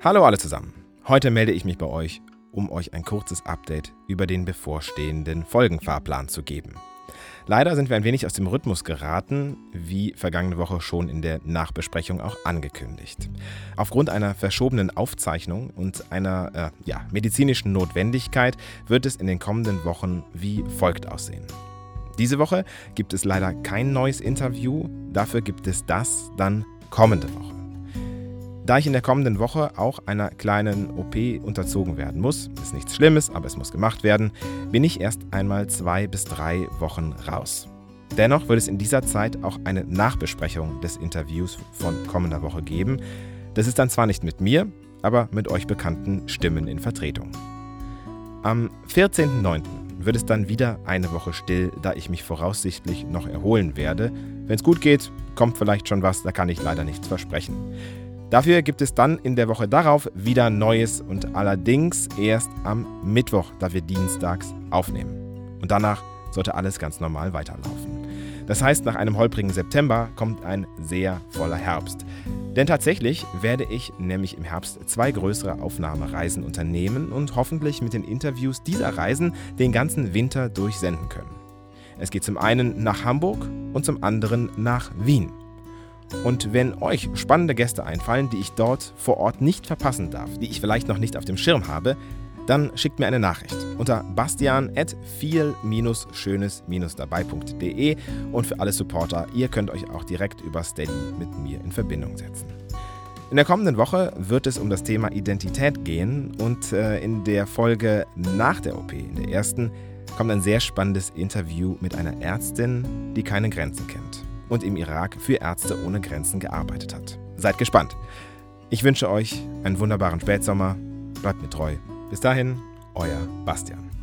Hallo alle zusammen. Heute melde ich mich bei euch, um euch ein kurzes Update über den bevorstehenden Folgenfahrplan zu geben. Leider sind wir ein wenig aus dem Rhythmus geraten, wie vergangene Woche schon in der Nachbesprechung auch angekündigt. Aufgrund einer verschobenen Aufzeichnung und einer äh, ja, medizinischen Notwendigkeit wird es in den kommenden Wochen wie folgt aussehen. Diese Woche gibt es leider kein neues Interview, dafür gibt es das dann kommende Woche. Da ich in der kommenden Woche auch einer kleinen OP unterzogen werden muss, ist nichts Schlimmes, aber es muss gemacht werden, bin ich erst einmal zwei bis drei Wochen raus. Dennoch wird es in dieser Zeit auch eine Nachbesprechung des Interviews von kommender Woche geben. Das ist dann zwar nicht mit mir, aber mit euch bekannten Stimmen in Vertretung. Am 14.09. wird es dann wieder eine Woche still, da ich mich voraussichtlich noch erholen werde. Wenn es gut geht, kommt vielleicht schon was, da kann ich leider nichts versprechen. Dafür gibt es dann in der Woche darauf wieder Neues und allerdings erst am Mittwoch, da wir dienstags aufnehmen. Und danach sollte alles ganz normal weiterlaufen. Das heißt, nach einem holprigen September kommt ein sehr voller Herbst. Denn tatsächlich werde ich nämlich im Herbst zwei größere Aufnahmereisen unternehmen und hoffentlich mit den Interviews dieser Reisen den ganzen Winter durchsenden können. Es geht zum einen nach Hamburg und zum anderen nach Wien. Und wenn euch spannende Gäste einfallen, die ich dort vor Ort nicht verpassen darf, die ich vielleicht noch nicht auf dem Schirm habe, dann schickt mir eine Nachricht unter bastian.viel-schönes-dabei.de und für alle Supporter, ihr könnt euch auch direkt über Steady mit mir in Verbindung setzen. In der kommenden Woche wird es um das Thema Identität gehen. Und äh, in der Folge nach der OP, in der ersten, kommt ein sehr spannendes Interview mit einer Ärztin, die keine Grenzen kennt und im Irak für Ärzte ohne Grenzen gearbeitet hat. Seid gespannt. Ich wünsche euch einen wunderbaren Spätsommer. Bleibt mir treu. Bis dahin, euer Bastian.